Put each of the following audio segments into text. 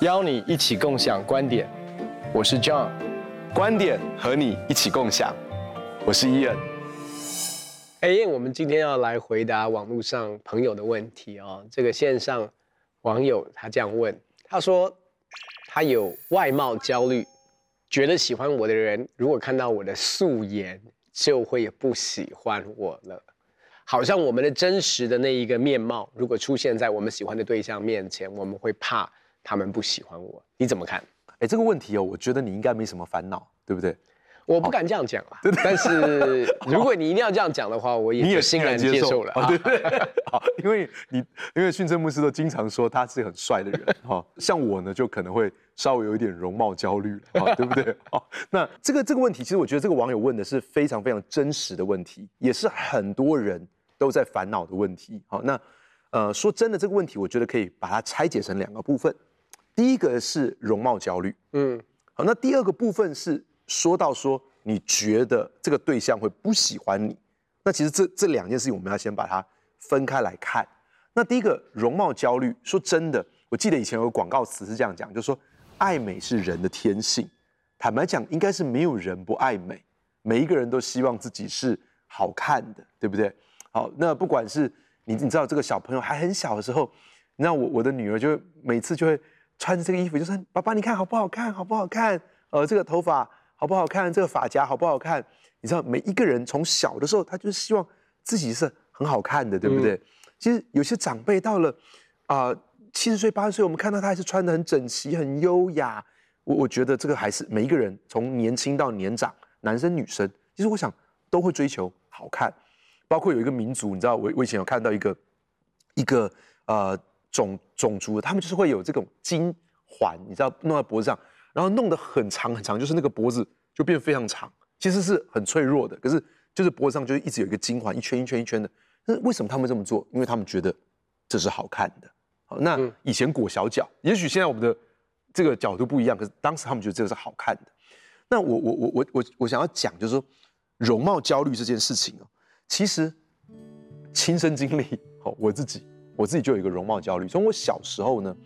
邀你一起共享观点，我是 John，观点和你一起共享，我是 Ian。哎，我们今天要来回答网络上朋友的问题哦。这个线上网友他这样问，他说他有外貌焦虑，觉得喜欢我的人如果看到我的素颜，就会不喜欢我了。好像我们的真实的那一个面貌，如果出现在我们喜欢的对象面前，我们会怕。他们不喜欢我，你怎么看？哎，这个问题哦，我觉得你应该没什么烦恼，对不对？我不敢这样讲啊。对 对。但是如果你一定要这样讲的话，我也欣然接受了。对对。好，因为你因为训政牧师都经常说他是很帅的人哈，像我呢就可能会稍微有一点容貌焦虑了，对不对？好，那这个这个问题，其实我觉得这个网友问的是非常非常真实的问题，也是很多人都在烦恼的问题。好，那呃说真的，这个问题我觉得可以把它拆解成两个部分。第一个是容貌焦虑，嗯，好，那第二个部分是说到说你觉得这个对象会不喜欢你，那其实这这两件事情我们要先把它分开来看。那第一个容貌焦虑，说真的，我记得以前有个广告词是这样讲，就是说爱美是人的天性，坦白讲应该是没有人不爱美，每一个人都希望自己是好看的，对不对？好，那不管是你你知道这个小朋友还很小的时候，那我我的女儿就每次就会。穿着这个衣服，就说：“爸爸，你看好不好看？好不好看？呃，这个头发好不好看？这个发夹好不好看？你知道，每一个人从小的时候，他就是希望自己是很好看的，对不对？嗯、其实有些长辈到了啊七十岁、八十岁，我们看到他还是穿得很整齐、很优雅。我我觉得这个还是每一个人从年轻到年长，男生女生，其实我想都会追求好看。包括有一个民族，你知道，我我以前有看到一个一个呃。”种种族，他们就是会有这种金环，你知道，弄在脖子上，然后弄得很长很长，就是那个脖子就变非常长，其实是很脆弱的，可是就是脖子上就一直有一个金环，一圈一圈一圈的。那为什么他们这么做？因为他们觉得这是好看的。好，那以前裹小脚，也许现在我们的这个角度不一样，可是当时他们觉得这个是好看的。那我我我我我我想要讲，就是说容貌焦虑这件事情哦，其实亲身经历，好，我自己。我自己就有一个容貌焦虑，从我小时候呢，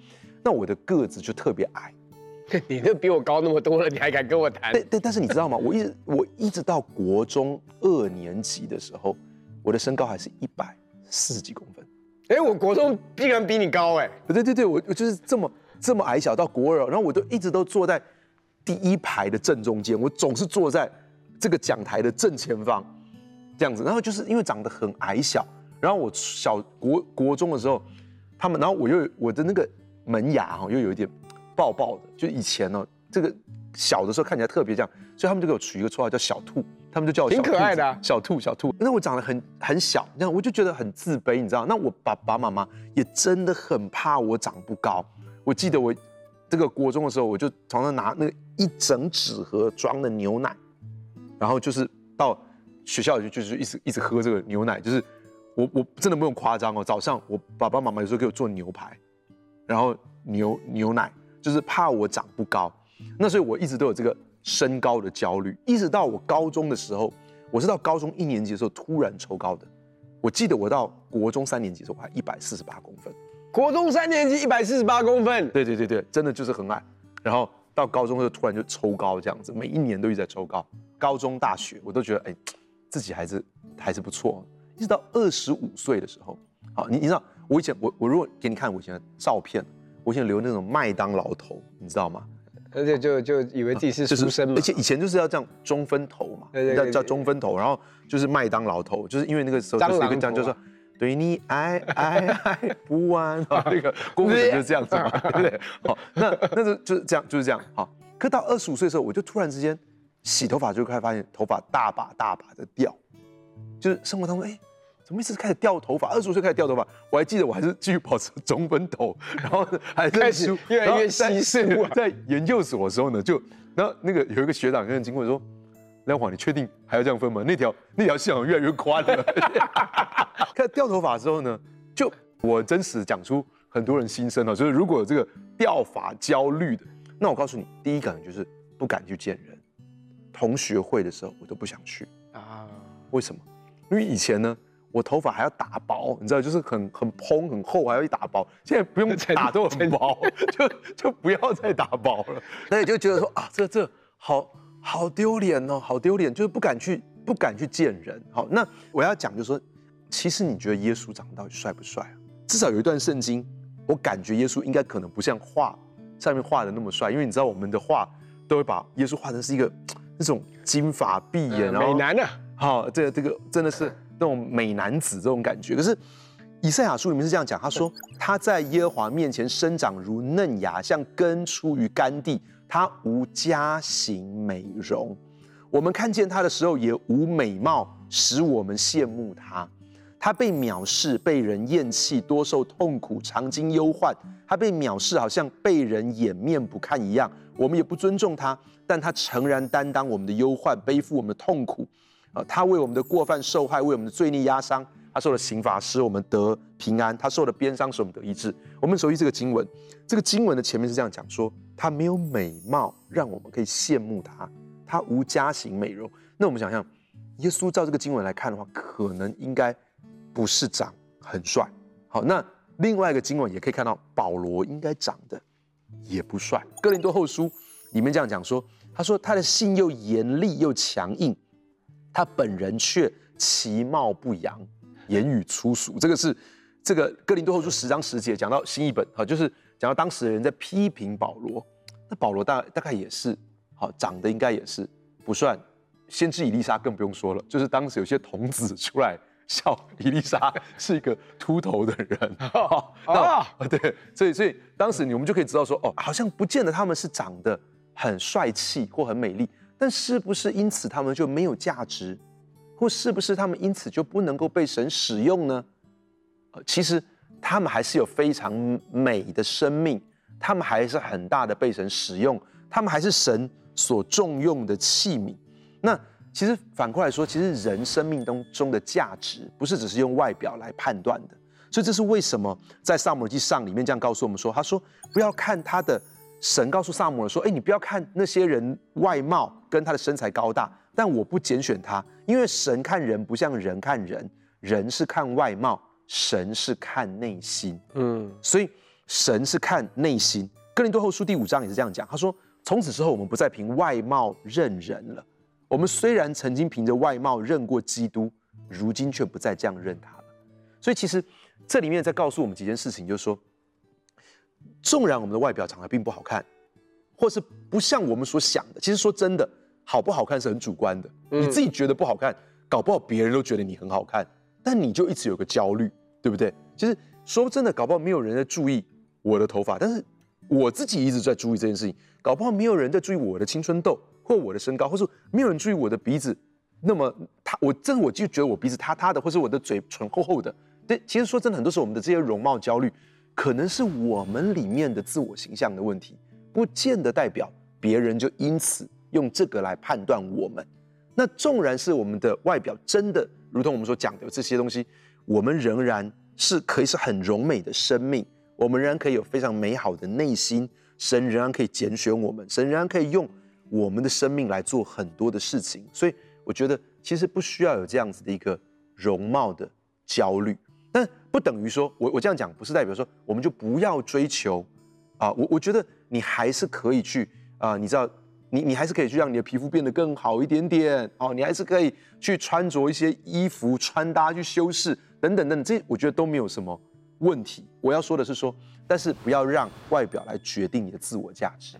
那我的个子就特别矮。你都比我高那么多了，你还敢跟我谈？对对，但是你知道吗？我一直我一直到国中二年级的时候，我的身高还是一百四十几公分。哎，我国中竟然比你高哎！对对对，我我就是这么这么矮小，到国二，然后我都一直都坐在第一排的正中间，我总是坐在这个讲台的正前方，这样子。然后就是因为长得很矮小。然后我小国国中的时候，他们，然后我又我的那个门牙哈又有一点爆爆的，就以前呢这个小的时候看起来特别这样，所以他们就给我取一个绰号叫小兔，他们就叫我小可爱的啊，小兔小兔。那我长得很很小，那我就觉得很自卑，你知道？那我爸爸妈妈也真的很怕我长不高。我记得我这个国中的时候，我就常常拿那个一整纸盒装的牛奶，然后就是到学校里就就是一直一直喝这个牛奶，就是。我我真的不用夸张哦，早上我爸爸妈妈有时候给我做牛排，然后牛牛奶，就是怕我长不高，那所以我一直都有这个身高的焦虑，一直到我高中的时候，我是到高中一年级的时候突然抽高的，我记得我到国中三年级的时候我还一百四十八公分，国中三年级一百四十八公分，对对对对，真的就是很矮，然后到高中就突然就抽高这样子，每一年都一直在抽高，高中大学我都觉得哎，自己还是还是不错。一直到二十五岁的时候，好，你你知道，我以前我我如果给你看我以前的照片，我以前留那种麦当劳头，你知道吗？而且就就以为自己是书生嘛，而且以前就是要这样中分头嘛，对对对，叫叫中分头，然后就是麦当劳头，就是因为那个时候就是一个这样，就是说对你爱爱爱不完，那个 公子就是这样子嘛，对不对？好，那那是就是这样就是这样，好，可到二十五岁的时候，我就突然之间洗头发就开始发现头发大把大把的掉，就是生活当中哎。怎么一直开始掉头发？二十五岁开始掉头发，我还记得我还是继续保持 中分头，然后还在开始越来越稀疏。在研究所的时候呢，就然后那个有一个学长跟人经过说：“梁华，你确定还要这样分吗？那条那条线越来越宽了。”开始掉头发之后呢，就我真实讲出很多人心声了，就是如果有这个掉发焦虑的，那我告诉你，第一个就是不敢去见人，同学会的时候我都不想去啊。为什么？因为以前呢，我头发还要打薄，你知道，就是很很蓬很厚，还要一打薄。现在不用 打都很薄，就就不要再打薄了。那你就觉得说啊，这这好好丢脸哦，好丢脸，就是不敢去不敢去见人。好，那我要讲就是说，其实你觉得耶稣长得到底帅不帅啊？至少有一段圣经，我感觉耶稣应该可能不像画上面画的那么帅，因为你知道我们的画都会把耶稣画成是一个那种金发碧眼，然后美男的。好，这个这个真的是那种美男子这种感觉。可是以赛亚书里面是这样讲，他说他在耶和华面前生长如嫩芽，像根出于干地，他无家型美容。我们看见他的时候也无美貌，使我们羡慕他。他被藐视，被人厌弃，多受痛苦，常经忧患。他被藐视，好像被人掩面不看一样。我们也不尊重他，但他诚然担当我们的忧患，背负我们的痛苦。啊，他为我们的过犯受害，为我们的罪孽压伤。他受了刑罚，使我们得平安；他受了鞭伤，使我们得医治。我们熟悉这个经文，这个经文的前面是这样讲说：他没有美貌，让我们可以羡慕他；他无家型美容。那我们想想，耶稣照这个经文来看的话，可能应该不是长很帅。好，那另外一个经文也可以看到，保罗应该长得也不帅。哥林多后书里面这样讲说：他说他的性又严厉又强硬。他本人却其貌不扬，言语粗俗。这个是这个哥林多后书十章十节讲到新译本，哈，就是讲到当时的人在批评保罗。那保罗大大概也是，好长得应该也是不算。先知伊丽莎更不用说了，就是当时有些童子出来笑伊丽莎是一个秃头的人。啊，对，所以所以当时你我们就可以知道说，哦，好像不见得他们是长得很帅气或很美丽。但是不是因此他们就没有价值，或是不是他们因此就不能够被神使用呢？呃，其实他们还是有非常美的生命，他们还是很大的被神使用，他们还是神所重用的器皿。那其实反过来说，其实人生命当中的价值不是只是用外表来判断的。所以这是为什么在撒母耳记上里面这样告诉我们说，他说不要看他的。神告诉撒母耳说：“哎，你不要看那些人外貌跟他的身材高大，但我不拣选他，因为神看人不像人看人，人是看外貌，神是看内心。嗯，所以神是看内心。哥林多后书第五章也是这样讲，他说：从此之后，我们不再凭外貌认人了。我们虽然曾经凭着外貌认过基督，如今却不再这样认他了。所以其实这里面在告诉我们几件事情，就是说。”纵然我们的外表长得并不好看，或是不像我们所想的，其实说真的，好不好看是很主观的。你自己觉得不好看，搞不好别人都觉得你很好看，但你就一直有个焦虑，对不对？其实说真的，搞不好没有人在注意我的头发，但是我自己一直在注意这件事情。搞不好没有人在注意我的青春痘，或我的身高，或是没有人注意我的鼻子。那么他，我真的我就觉得我鼻子塌塌的，或是我的嘴唇厚厚的。对，其实说真的，很多时候我们的这些容貌焦虑。可能是我们里面的自我形象的问题，不见得代表别人就因此用这个来判断我们。那纵然是我们的外表真的如同我们所讲的这些东西，我们仍然是可以是很柔美的生命，我们仍然可以有非常美好的内心，神仍然可以拣选我们，神仍然可以用我们的生命来做很多的事情。所以我觉得其实不需要有这样子的一个容貌的焦虑。但不等于说，我我这样讲不是代表说我们就不要追求，啊，我我觉得你还是可以去啊，你知道，你你还是可以去让你的皮肤变得更好一点点，哦，你还是可以去穿着一些衣服穿搭去修饰等等等等，这我觉得都没有什么问题。我要说的是说，但是不要让外表来决定你的自我价值。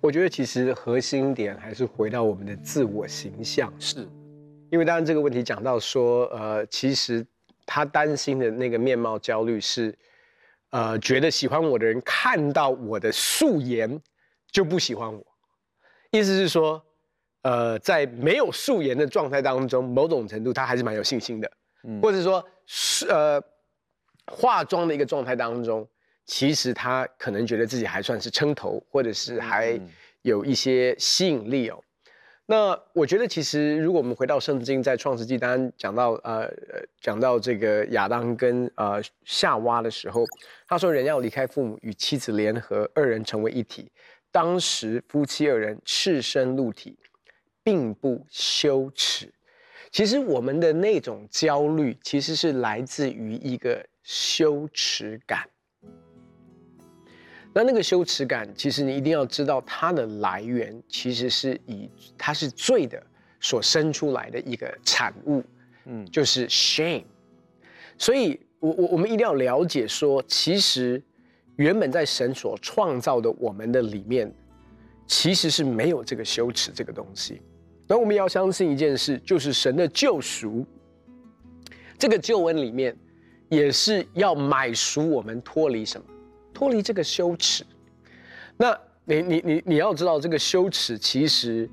我觉得其实核心点还是回到我们的自我形象，是因为当然这个问题讲到说，呃，其实。他担心的那个面貌焦虑是，呃，觉得喜欢我的人看到我的素颜就不喜欢我，意思是说，呃，在没有素颜的状态当中，某种程度他还是蛮有信心的，嗯，或者说，是呃，化妆的一个状态当中，其实他可能觉得自己还算是撑头，或者是还有一些吸引力哦。那我觉得，其实如果我们回到圣经，在创世纪当然讲到呃讲到这个亚当跟呃夏娃的时候，他说人要离开父母，与妻子联合，二人成为一体。当时夫妻二人赤身露体，并不羞耻。其实我们的那种焦虑，其实是来自于一个羞耻感。那那个羞耻感，其实你一定要知道它的来源，其实是以它是罪的所生出来的一个产物，嗯，就是 shame。所以我我我们一定要了解说，其实原本在神所创造的我们的里面，其实是没有这个羞耻这个东西。那我们要相信一件事，就是神的救赎，这个救恩里面，也是要买赎我们脱离什么？脱离这个羞耻。那你你你你要知道，这个羞耻其实，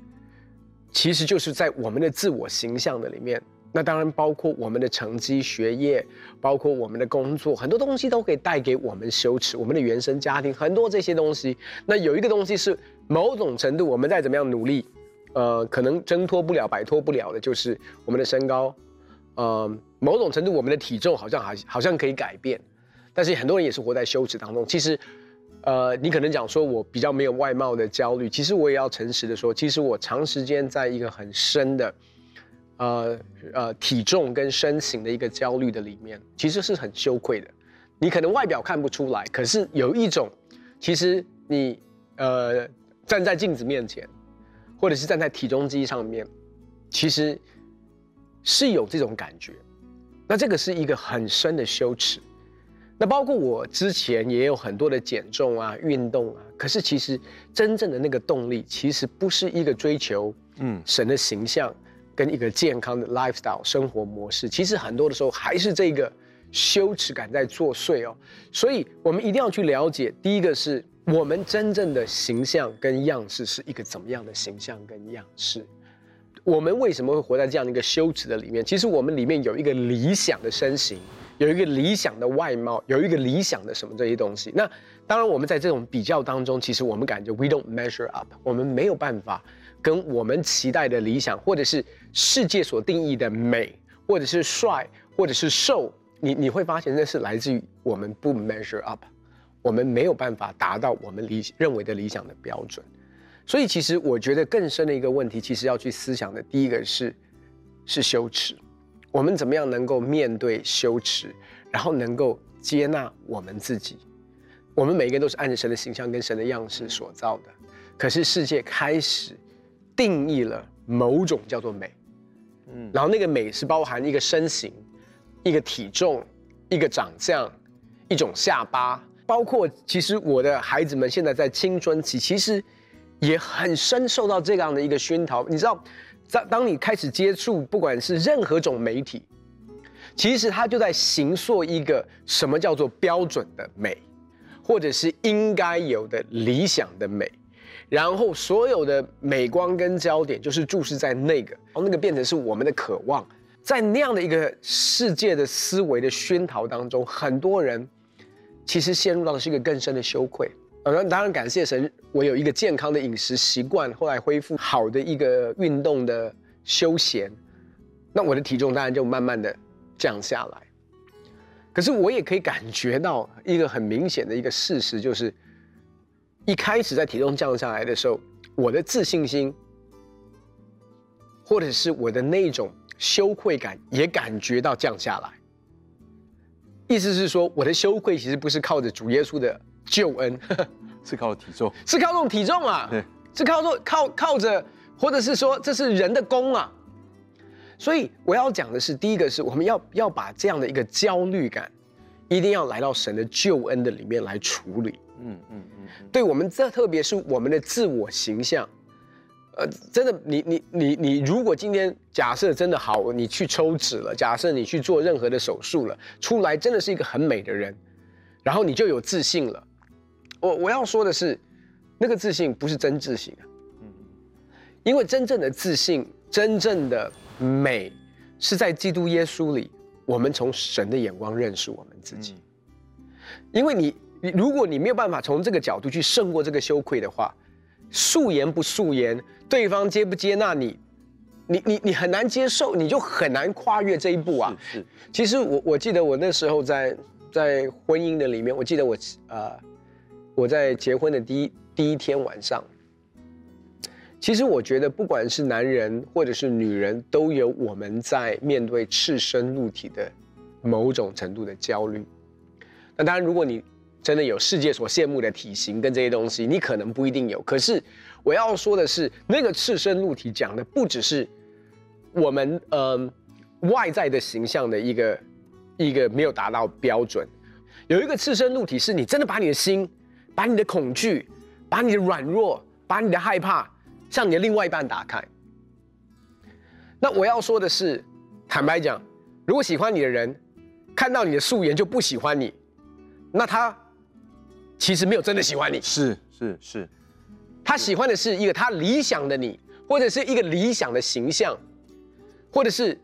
其实就是在我们的自我形象的里面。那当然包括我们的成绩、学业，包括我们的工作，很多东西都可以带给我们羞耻。我们的原生家庭，很多这些东西。那有一个东西是某种程度，我们再怎么样努力。呃，可能挣脱不了、摆脱不了的，就是我们的身高。呃，某种程度，我们的体重好像还好像可以改变，但是很多人也是活在羞耻当中。其实，呃，你可能讲说我比较没有外貌的焦虑，其实我也要诚实的说，其实我长时间在一个很深的，呃呃，体重跟身形的一个焦虑的里面，其实是很羞愧的。你可能外表看不出来，可是有一种，其实你呃站在镜子面前。或者是站在体重机上面，其实是有这种感觉。那这个是一个很深的羞耻。那包括我之前也有很多的减重啊、运动啊，可是其实真正的那个动力，其实不是一个追求嗯神的形象跟一个健康的 lifestyle 生活模式。其实很多的时候还是这个羞耻感在作祟哦。所以我们一定要去了解，第一个是。我们真正的形象跟样式是一个怎么样的形象跟样式？我们为什么会活在这样的一个羞耻的里面？其实我们里面有一个理想的身形，有一个理想的外貌，有一个理想的什么这些东西。那当然，我们在这种比较当中，其实我们感觉 we don't measure up，我们没有办法跟我们期待的理想，或者是世界所定义的美，或者是帅，或者是瘦，你你会发现那是来自于我们不 measure up。我们没有办法达到我们理认为的理想的标准，所以其实我觉得更深的一个问题，其实要去思想的第一个是是羞耻。我们怎么样能够面对羞耻，然后能够接纳我们自己？我们每一个人都是按着神的形象跟神的样式所造的，可是世界开始定义了某种叫做美，嗯，然后那个美是包含一个身形、一个体重、一个长相、一种下巴。包括其实我的孩子们现在在青春期，其实也很深受到这样的一个熏陶。你知道，在当你开始接触不管是任何种媒体，其实它就在形塑一个什么叫做标准的美，或者是应该有的理想的美，然后所有的美光跟焦点就是注视在那个，然后那个变成是我们的渴望，在那样的一个世界的思维的熏陶当中，很多人。其实陷入到的是一个更深的羞愧。呃，当然感谢神，我有一个健康的饮食习惯，后来恢复好的一个运动的休闲，那我的体重当然就慢慢的降下来。可是我也可以感觉到一个很明显的一个事实，就是一开始在体重降下来的时候，我的自信心，或者是我的那种羞愧感，也感觉到降下来。意思是说，我的羞愧其实不是靠着主耶稣的救恩，是靠体重，是靠这种体重啊，对，是靠做靠靠着，或者是说这是人的功啊。所以我要讲的是，第一个是我们要要把这样的一个焦虑感，一定要来到神的救恩的里面来处理。嗯嗯嗯，对我们这特别是我们的自我形象。呃，真的，你你你你，如果今天假设真的好，你去抽脂了，假设你去做任何的手术了，出来真的是一个很美的人，然后你就有自信了。我我要说的是，那个自信不是真自信啊，嗯，因为真正的自信，真正的美，是在基督耶稣里，我们从神的眼光认识我们自己。因为你你，如果你没有办法从这个角度去胜过这个羞愧的话。素颜不素颜，对方接不接纳你，你你你很难接受，你就很难跨越这一步啊。是，是其实我我记得我那时候在在婚姻的里面，我记得我啊、呃，我在结婚的第一第一天晚上，其实我觉得，不管是男人或者是女人，都有我们在面对赤身露体的某种程度的焦虑。那当然，如果你真的有世界所羡慕的体型跟这些东西，你可能不一定有。可是我要说的是，那个赤身露体讲的不只是我们嗯、外在的形象的一个一个没有达到标准，有一个赤身露体是你真的把你的心、把你的恐惧、把你的软弱、把你的害怕向你的另外一半打开。那我要说的是，坦白讲，如果喜欢你的人看到你的素颜就不喜欢你。那他其实没有真的喜欢你，是是是，他喜欢的是一个他理想的你，或者是一个理想的形象，或者是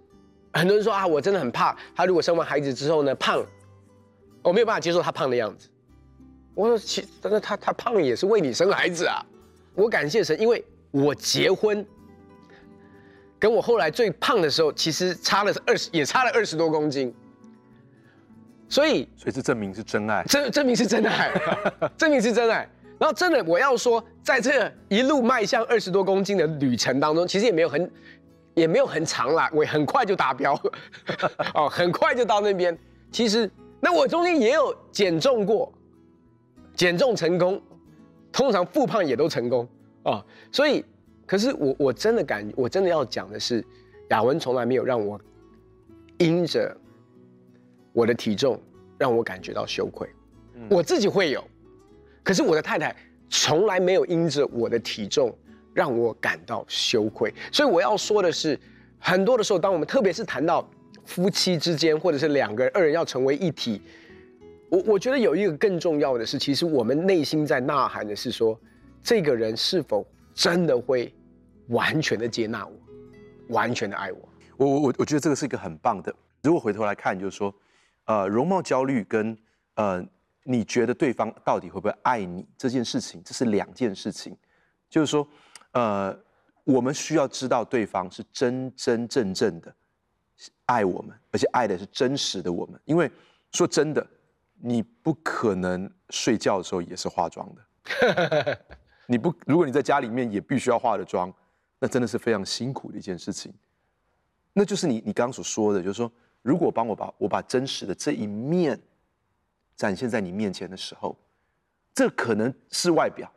很多人说啊，我真的很怕他如果生完孩子之后呢胖，我没有办法接受他胖的样子。我说其真的他他胖也是为你生孩子啊，我感谢神，因为我结婚跟我后来最胖的时候，其实差了二十也差了二十多公斤。所以，所以这证明是真爱，证证明是真爱，证明是真爱。然后，真的，我要说，在这一路迈向二十多公斤的旅程当中，其实也没有很，也没有很长啦，我很快就达标，哦，很快就到那边。其实，那我中间也有减重过，减重成功，通常复胖也都成功哦。所以，可是我我真的感，我真的要讲的是，雅文从来没有让我因着。我的体重让我感觉到羞愧，我自己会有，可是我的太太从来没有因着我的体重让我感到羞愧。所以我要说的是，很多的时候，当我们特别是谈到夫妻之间，或者是两个人二人要成为一体，我我觉得有一个更重要的是，其实我们内心在呐喊的是说，这个人是否真的会完全的接纳我，完全的爱我。我我我我觉得这个是一个很棒的。如果回头来看，就是说。呃，容貌焦虑跟呃，你觉得对方到底会不会爱你这件事情，这是两件事情。就是说，呃，我们需要知道对方是真真正正的爱我们，而且爱的是真实的我们。因为说真的，你不可能睡觉的时候也是化妆的。你不，如果你在家里面也必须要化的妆，那真的是非常辛苦的一件事情。那就是你你刚刚所说的，就是说。如果帮我把我把真实的这一面展现在你面前的时候，这可能是外表，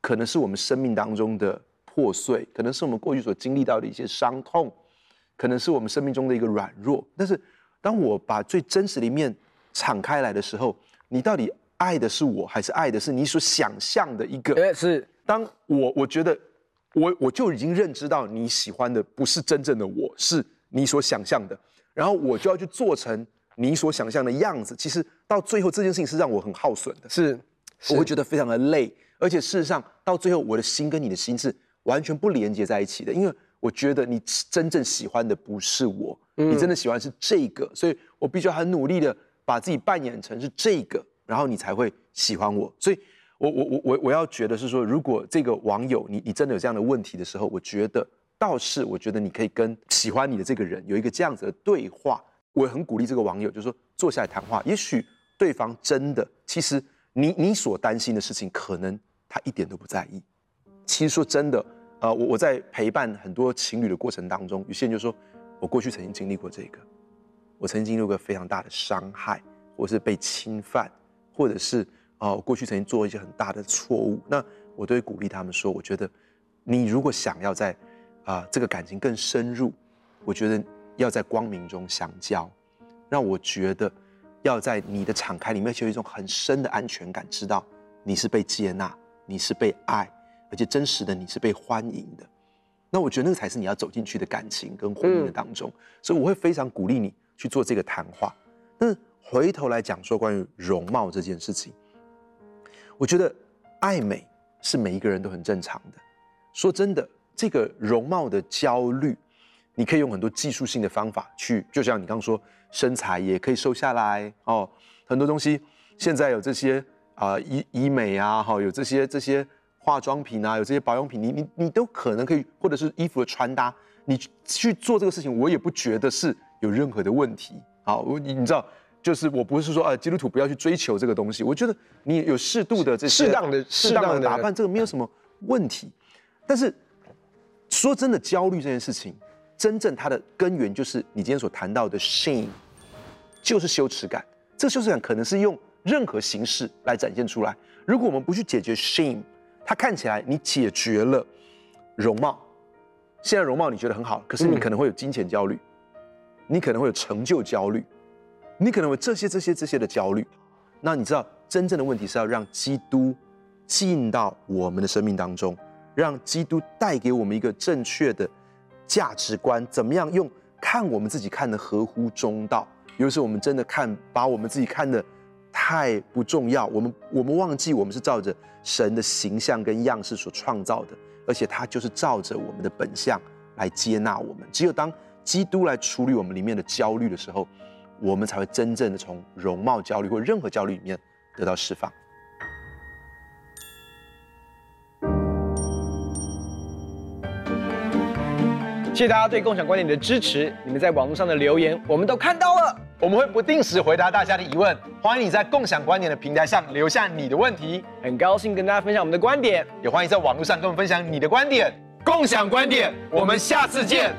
可能是我们生命当中的破碎，可能是我们过去所经历到的一些伤痛，可能是我们生命中的一个软弱。但是，当我把最真实的一面敞开来的时候，你到底爱的是我，还是爱的是你所想象的一个？对，是。当我我觉得我我就已经认知到你喜欢的不是真正的我，是你所想象的。然后我就要去做成你所想象的样子。其实到最后这件事情是让我很耗损的，是，是我会觉得非常的累。而且事实上到最后我的心跟你的心是完全不连接在一起的，因为我觉得你真正喜欢的不是我，嗯、你真的喜欢是这个，所以我必须要很努力的把自己扮演成是这个，然后你才会喜欢我。所以我我我我我要觉得是说，如果这个网友你你真的有这样的问题的时候，我觉得。倒是我觉得你可以跟喜欢你的这个人有一个这样子的对话，我很鼓励这个网友，就是说坐下来谈话。也许对方真的，其实你你所担心的事情，可能他一点都不在意。其实说真的，呃，我我在陪伴很多情侣的过程当中，有些人就说，我过去曾经经历过这个，我曾经经历过非常大的伤害，或是被侵犯，或者是啊，我过去曾经做一些很大的错误。那我都会鼓励他们说，我觉得你如果想要在啊，这个感情更深入，我觉得要在光明中相交，让我觉得要在你的敞开里面，就有一种很深的安全感，知道你是被接纳，你是被爱，而且真实的你是被欢迎的。那我觉得那个才是你要走进去的感情跟婚姻的当中。嗯、所以我会非常鼓励你去做这个谈话。但是回头来讲说关于容貌这件事情，我觉得爱美是每一个人都很正常的。说真的。这个容貌的焦虑，你可以用很多技术性的方法去，就像你刚刚说，身材也可以瘦下来哦。很多东西现在有这些啊、呃、医医美啊，哈，有这些这些化妆品啊，有这些保养品，你你你都可能可以，或者是衣服的穿搭，你去做这个事情，我也不觉得是有任何的问题。好，我你你知道，就是我不是说啊，基督徒不要去追求这个东西，我觉得你有适度的这些适当的适当的打扮，这个没有什么问题，但是。说真的，焦虑这件事情，真正它的根源就是你今天所谈到的 shame，就是羞耻感。这个羞耻感可能是用任何形式来展现出来。如果我们不去解决 shame，它看起来你解决了容貌，现在容貌你觉得很好，可是你可能会有金钱焦虑，你可能会有成就焦虑，你可能会这些这些这些的焦虑。那你知道真正的问题是要让基督进到我们的生命当中。让基督带给我们一个正确的价值观，怎么样用看我们自己看得合乎中道？有时候我们真的看把我们自己看得太不重要，我们我们忘记我们是照着神的形象跟样式所创造的，而且他就是照着我们的本相来接纳我们。只有当基督来处理我们里面的焦虑的时候，我们才会真正的从容貌焦虑或任何焦虑里面得到释放。谢谢大家对共享观点的支持，你们在网络上的留言我们都看到了，我们会不定时回答大家的疑问，欢迎你在共享观点的平台上留下你的问题，很高兴跟大家分享我们的观点，也欢迎在网络上跟我们分享你的观点，共享观点，我们下次见。